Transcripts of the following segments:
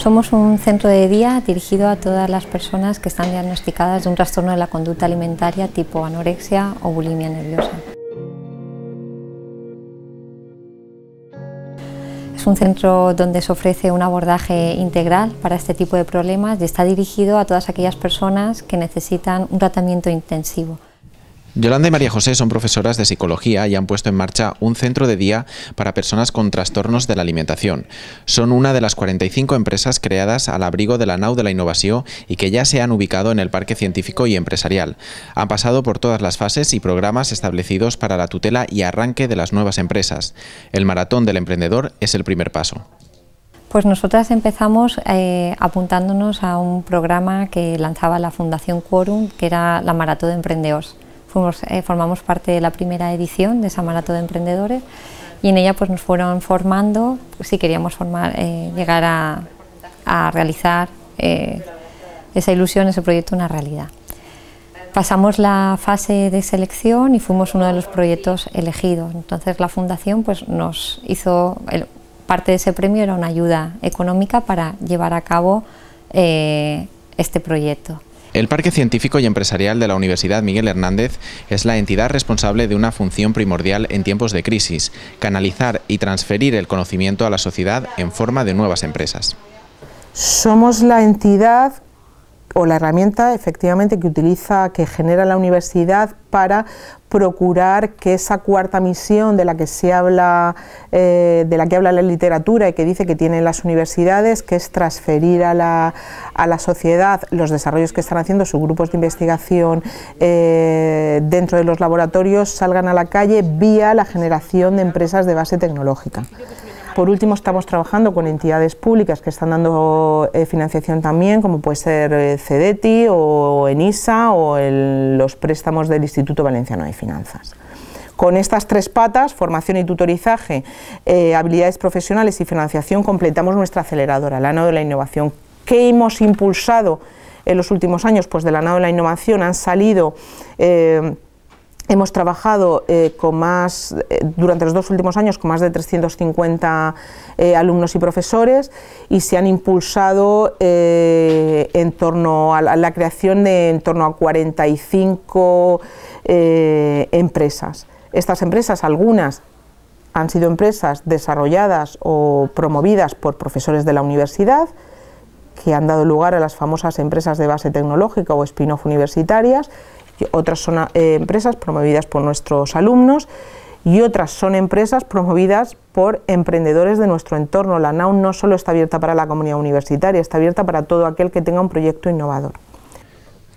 Somos un centro de día dirigido a todas las personas que están diagnosticadas de un trastorno de la conducta alimentaria tipo anorexia o bulimia nerviosa. Es un centro donde se ofrece un abordaje integral para este tipo de problemas y está dirigido a todas aquellas personas que necesitan un tratamiento intensivo. Yolanda y María José son profesoras de psicología y han puesto en marcha un centro de día para personas con trastornos de la alimentación. Son una de las 45 empresas creadas al abrigo de la NAU de la innovación y que ya se han ubicado en el Parque Científico y Empresarial. Han pasado por todas las fases y programas establecidos para la tutela y arranque de las nuevas empresas. El maratón del emprendedor es el primer paso. Pues nosotras empezamos eh, apuntándonos a un programa que lanzaba la Fundación Quorum, que era la Maratón de Emprendedores. Eh, formamos parte de la primera edición de esa maratón de emprendedores y en ella pues nos fueron formando pues, si queríamos formar, eh, llegar a, realizar eh, esa ilusión, ese proyecto una realidad. Pasamos la fase de selección y fuimos uno de los proyectos elegidos. Entonces la fundación pues, nos hizo, parte de ese premio era una ayuda económica para llevar a cabo este proyecto. El Parque Científico y Empresarial de la Universidad Miguel Hernández es la entidad responsable de una función primordial en tiempos de crisis, canalizar y transferir el conocimiento a la sociedad en forma de nuevas empresas. Somos la entidad o la herramienta efectivamente que utiliza, que genera la universidad para procurar que esa cuarta misión de la que se habla, eh, de la que habla la literatura y que dice que tienen las universidades, que es transferir a la, a la sociedad los desarrollos que están haciendo sus grupos de investigación eh, dentro de los laboratorios, salgan a la calle vía la generación de empresas de base tecnológica. Por último, estamos trabajando con entidades públicas que están dando eh, financiación también, como puede ser eh, CEDETI o ENISA o los préstamos del Instituto Valenciano de Finanzas. Con estas tres patas, formación y tutorizaje, eh, habilidades profesionales y financiación, completamos nuestra aceleradora, la ANO de la innovación. ¿Qué hemos impulsado en los últimos años? Pues de la ANO de la innovación han salido... Hemos trabajado eh, con más, eh, durante los dos últimos años con más de 350 eh, alumnos y profesores y se han impulsado en torno a la, creación de en torno a 45 empresas. Estas empresas, algunas han sido empresas desarrolladas o promovidas por profesores de la universidad, que han dado lugar a las famosas empresas de base tecnológica o spin-off universitarias, otras son eh, empresas promovidas por nuestros alumnos y otras son empresas promovidas por emprendedores de nuestro entorno. La NAU no solo está abierta para la comunidad universitaria, está abierta para todo aquel que tenga un proyecto innovador.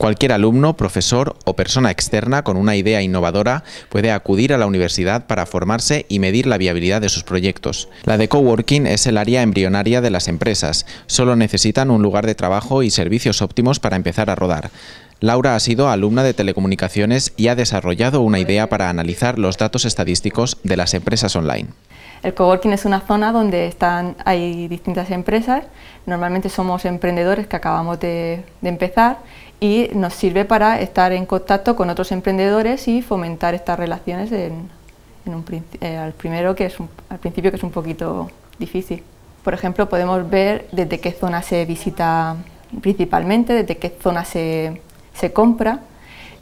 Cualquier alumno, profesor o persona externa con una idea innovadora puede acudir a la universidad para formarse y medir la viabilidad de sus proyectos. La de coworking es el área embrionaria de las empresas. Solo necesitan un lugar de trabajo y servicios óptimos para empezar a rodar. Laura ha sido alumna de telecomunicaciones y ha desarrollado una idea para analizar los datos estadísticos de las empresas online. El coworking es una zona donde están, hay distintas empresas, normalmente somos emprendedores que acabamos de, empezar y nos sirve para estar en contacto con otros emprendedores y fomentar estas relaciones en, un, eh, al, primero que es al principio que es un poquito difícil. Por ejemplo, podemos ver desde qué zona se visita principalmente, desde qué zona se, se compra,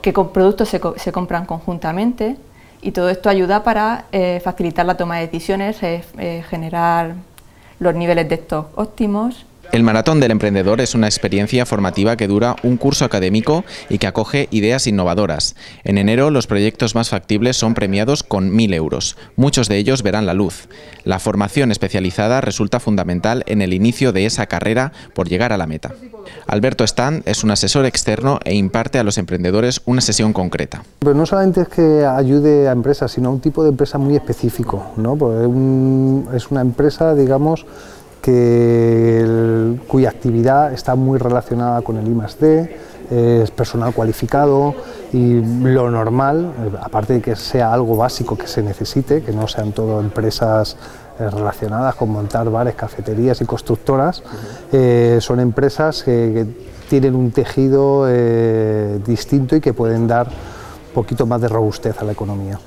qué productos se, compran conjuntamente y todo esto ayuda para eh, facilitar la toma de decisiones, eh, eh, generar los niveles de stock óptimos el Maratón del Emprendedor es una experiencia formativa que dura un curso académico y que acoge ideas innovadoras. En enero los proyectos más factibles son premiados con 1.000 euros. Muchos de ellos verán la luz. La formación especializada resulta fundamental en el inicio de esa carrera por llegar a la meta. Alberto Stan es un asesor externo e imparte a los emprendedores una sesión concreta. Pero no solamente es que ayude a empresas, sino a un tipo de empresa muy específico. ¿no? es una empresa, digamos, que cuya actividad está muy relacionada con el I+D, es personal cualificado y lo normal, aparte de que sea algo básico que se necesite, que no sean todo empresas eh, relacionadas con montar bares, cafeterías y constructoras, eh, son empresas que, tienen un tejido eh, distinto y que pueden dar poquito más de robustez a la economía.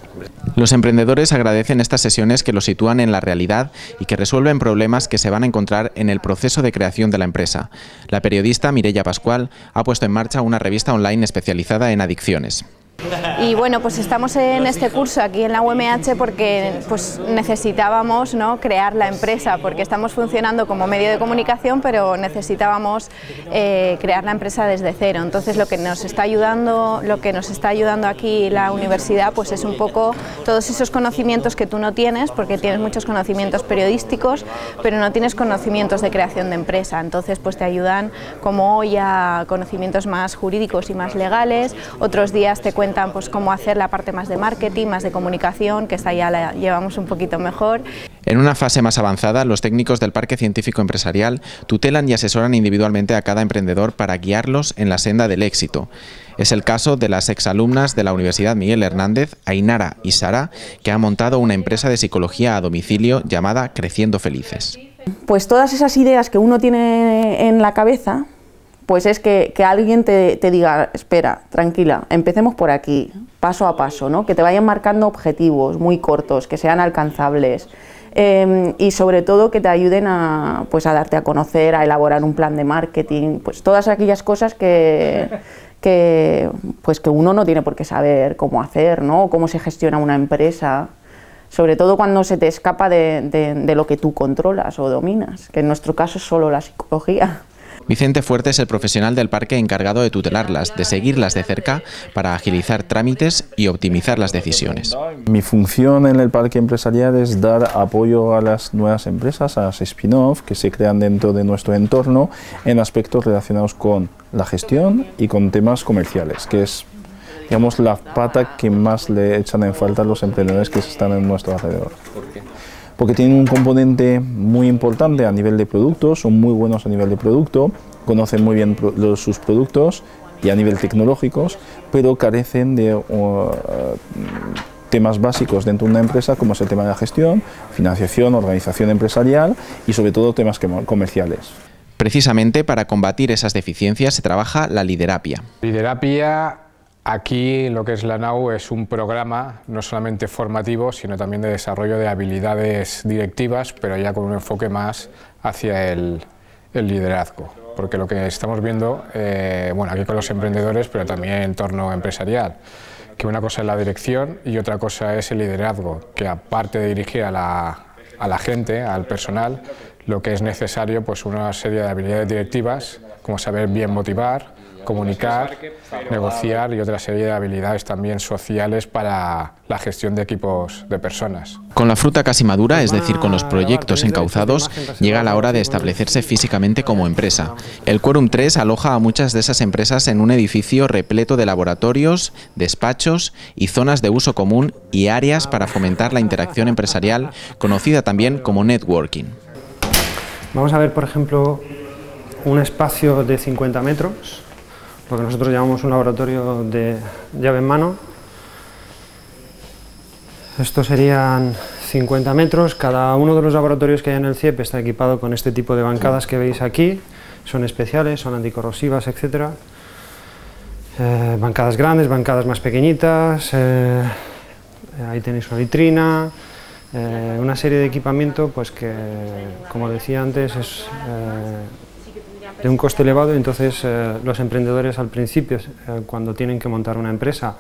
Los emprendedores agradecen estas sesiones que los sitúan en la realidad y que resuelven problemas que se van a encontrar en el proceso de creación de la empresa. La periodista Mireya Pascual ha puesto en marcha una revista online especializada en adicciones. Y bueno, pues estamos en este curso aquí en la UMH porque pues necesitábamos ¿no? crear la empresa, porque estamos funcionando como medio de comunicación, pero necesitábamos eh, crear la empresa desde cero. Entonces lo que nos está ayudando, lo que nos está ayudando aquí la universidad, pues es un poco todos esos conocimientos que tú no tienes, porque tienes muchos conocimientos periodísticos, pero no tienes conocimientos de creación de empresa. Entonces pues te ayudan como hoy a conocimientos más jurídicos y más legales, otros días te cuentan pues, cómo hacer la parte más de marketing, más de comunicación, que esta ya la llevamos un poquito mejor. En una fase más avanzada, los técnicos del Parque Científico Empresarial tutelan y asesoran individualmente a cada emprendedor para guiarlos en la senda del éxito. Es el caso de las exalumnas de la Universidad Miguel Hernández, Ainara y Sara, que han montado una empresa de psicología a domicilio llamada Creciendo Felices. Pues todas esas ideas que uno tiene en la cabeza, pues es que, alguien te, diga, espera, tranquila, empecemos por aquí, paso a paso, ¿no? que te vayan marcando objetivos muy cortos, que sean alcanzables em, y sobre todo que te ayuden a, pues, a darte a conocer, a elaborar un plan de marketing, pues todas aquellas cosas que, que, pues, que uno no tiene por qué saber cómo hacer, ¿no? cómo se gestiona una empresa sobre todo cuando se te escapa de, de, lo que tú controlas o dominas, que en nuestro caso es solo la psicología. Vicente Fuerte es el profesional del parque encargado de tutelarlas, de seguirlas de cerca para agilizar trámites y optimizar las decisiones. Mi función en el parque empresarial es dar apoyo a las nuevas empresas, a las spin-off que se crean dentro de nuestro entorno en aspectos relacionados con la gestión y con temas comerciales, que es digamos, la pata que más le echan en falta a los emprendedores que están en nuestro alrededor. Porque tienen un componente muy importante a nivel de productos, son muy buenos a nivel de producto, conocen muy bien sus productos y a nivel tecnológicos, pero carecen de uh, temas básicos dentro de una empresa como es el tema de la gestión, financiación, organización empresarial y sobre todo temas comerciales. Precisamente para combatir esas deficiencias se trabaja la liderapia. Liderapia Aquí lo que es la NAU es un programa no solamente formativo, sino también de desarrollo de habilidades directivas, pero ya con un enfoque más hacia el, liderazgo. Porque lo que estamos viendo, eh, bueno, aquí con los emprendedores, pero también en entorno empresarial, que una cosa es la dirección y otra cosa es el liderazgo, que aparte de dirigir a la, a la gente, al personal, lo que es necesario, pues una serie de habilidades directivas, como saber bien motivar, comunicar, negociar y otra serie de habilidades también sociales para la gestión de equipos de personas. Con la fruta casi madura, es decir, con los proyectos encauzados, llega la hora de establecerse físicamente como empresa. El Quorum 3 aloja a muchas de esas empresas en un edificio repleto de laboratorios, despachos y zonas de uso común y áreas para fomentar la interacción empresarial, conocida también como networking. Vamos a ver, por ejemplo, un espacio de 50 metros lo que nosotros llamamos un laboratorio de llave en mano. Estos serían 50 metros, cada uno de los laboratorios que hay en el CIEP está equipado con este tipo de bancadas que veis aquí, son especiales, son anticorrosivas, etc. Eh, bancadas grandes, bancadas más pequeñitas, eh, ahí tenéis una vitrina, eh, una serie de equipamiento pues que, como decía antes, es de un coste elevado entonces eh, los emprendedores al principio, eh, cuando tienen que montar una empresa,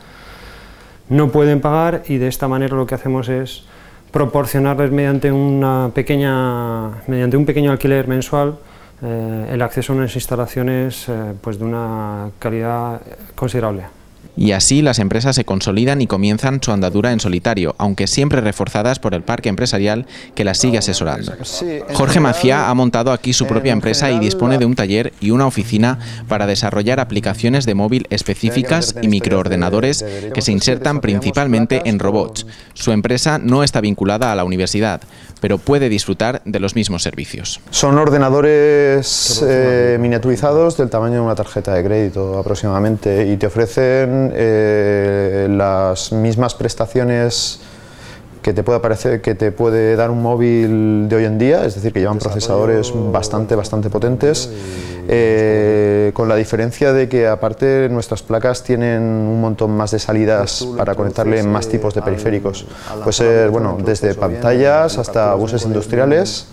no pueden pagar y de esta manera lo que hacemos es proporcionarles mediante, una pequeña, mediante un pequeño alquiler mensual eh, el acceso a unas instalaciones pues de una calidad considerable. Y así las empresas se consolidan y comienzan su andadura en solitario, aunque siempre reforzadas por el parque empresarial que las sigue asesorando. Jorge Macía ha montado aquí su propia empresa y dispone de un taller y una oficina para desarrollar aplicaciones de móvil específicas y microordenadores que se insertan principalmente en robots. Su empresa no está vinculada a la universidad, pero puede disfrutar de los mismos servicios. Son ordenadores eh, miniaturizados del tamaño de una tarjeta de crédito aproximadamente y te ofrecen eh, las mismas prestaciones que te puede parecer que te puede dar un móvil de hoy en día, es decir, que llevan procesadores bastante, bastante potentes eh, con la diferencia de que aparte nuestras placas tienen un montón más de salidas para conectarle más tipos de periféricos. Puede ser, bueno, desde pantallas hasta buses industriales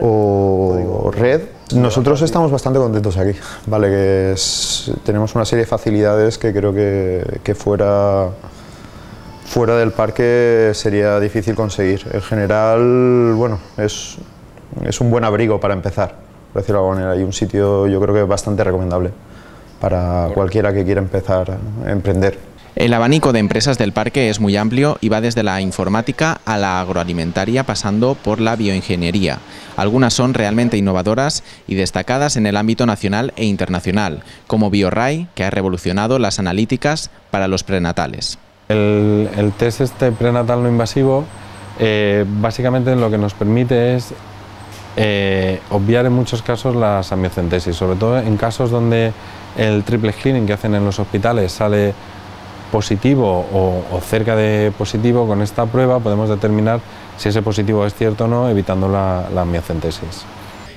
o red. Nosotros estamos bastante contentos aquí, vale, que tenemos una serie de facilidades que creo que, que fuera fuera del parque sería difícil conseguir. En general, bueno, es, es un buen abrigo para empezar, por decirlo de alguna manera, y un sitio yo creo que bastante recomendable para cualquiera que quiera empezar a emprender. El abanico de empresas del parque es muy amplio y va desde la informática a la agroalimentaria pasando por la bioingeniería. Algunas son realmente innovadoras y destacadas en el ámbito nacional e internacional, como BioRay, que ha revolucionado las analíticas para los prenatales. El, test este prenatal no invasivo eh, básicamente lo que nos permite es eh, obviar en muchos casos las amiocentesis, sobre todo en casos donde el triple screening que hacen en los hospitales sale positivo o, cerca de positivo, con esta prueba podemos determinar si ese positivo es cierto o no, evitando la, la amiocentesis.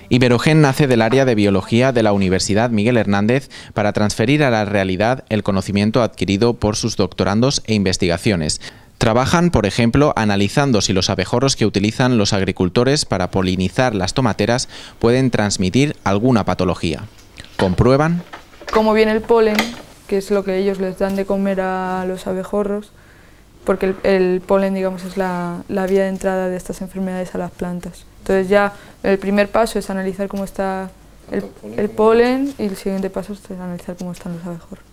Iberogen nace del área de biología de la Universidad Miguel Hernández para transferir a la realidad el conocimiento adquirido por sus doctorandos e investigaciones. Trabajan, por ejemplo, analizando si los abejorros que utilizan los agricultores para polinizar las tomateras pueden transmitir alguna patología. Comprueban cómo viene el polen, que es lo que ellos les dan de comer a los abejorros, porque el, polen, digamos, es la vía de entrada de estas enfermedades a las plantas. Entonces ya el primer paso es analizar cómo está el, polen y el siguiente paso es analizar cómo están los abejorros.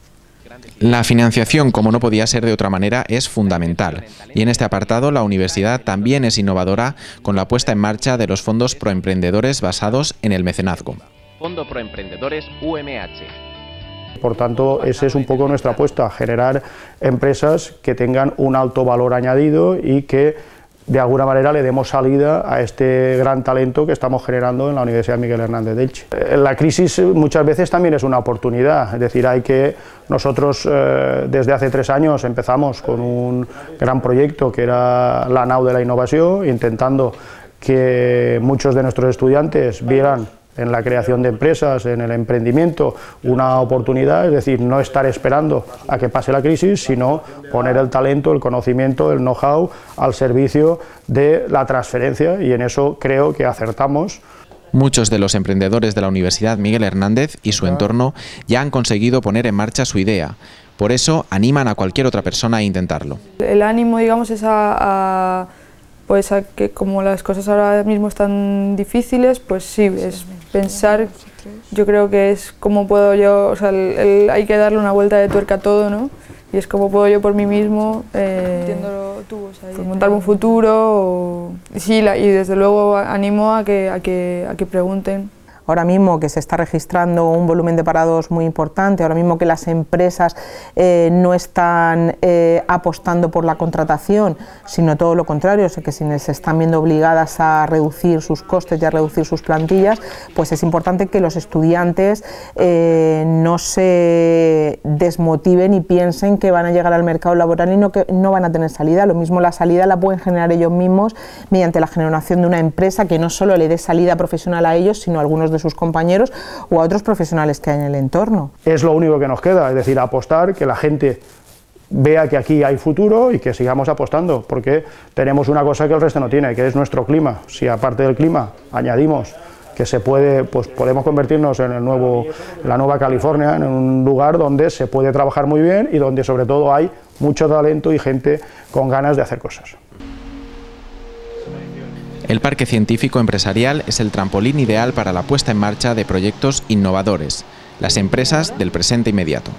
La financiación, como no podía ser de otra manera, es fundamental. Y en este apartado, la universidad también es innovadora con la puesta en marcha de los fondos proemprendedores basados en el mecenazgo. Fondo Proemprendedores UMH. Por tanto, esa es un poco nuestra apuesta, generar empresas que tengan un alto valor añadido y que de alguna manera le demos salida a este gran talento que estamos generando en la Universidad Miguel Hernández de Elche. Eh, la crisis muchas veces también es una oportunidad, es decir, hay que nosotros eh, desde hace tres años empezamos con un gran proyecto que era la NAU de la innovación, intentando que muchos de nuestros estudiantes vieran en la creación de empresas, en el emprendimiento, una oportunidad, es decir, no estar esperando a que pase la crisis, sino poner el talento, el conocimiento, el know-how al servicio de la transferencia y en eso creo que acertamos. Muchos de los emprendedores de la Universidad Miguel Hernández y su entorno ya han conseguido poner en marcha su idea. Por eso animan a cualquier otra persona a intentarlo. El ánimo, digamos, es a pues a que como las cosas ahora mismo están difíciles, pues sí, es pensar, yo creo que es cómo puedo yo, o sea, hay que darle una vuelta de tuerca a todo, ¿no? Y es cómo puedo yo por mí mismo eh, pues montarme un futuro. O, sí, y desde luego animo a que, a que, a que pregunten ahora mismo que se está registrando un volumen de parados muy importante, ahora mismo que las empresas eh, no están eh, apostando por la contratación, sino todo lo contrario, o que si se están viendo obligadas a reducir sus costes y a reducir sus plantillas, pues es importante que los estudiantes eh, no se desmotiven y piensen que van a llegar al mercado laboral y no, que no van a tener salida. Lo mismo la salida la pueden generar ellos mismos mediante la generación de una empresa que no solo le dé salida profesional a ellos, sino a algunos de sus compañeros o a otros profesionales que hay en el entorno. Es lo único que nos queda, es decir, apostar, que la gente vea que aquí hay futuro y que sigamos apostando, porque tenemos una cosa que el resto no tiene, que es nuestro clima. Si aparte del clima añadimos que se puede, pues podemos convertirnos en el nuevo, la nueva California, en un lugar donde se puede trabajar muy bien y donde sobre todo hay mucho talento y gente con ganas de hacer cosas. El Parque Científico Empresarial es el trampolín ideal para la puesta en marcha de proyectos innovadores, las empresas del presente inmediato.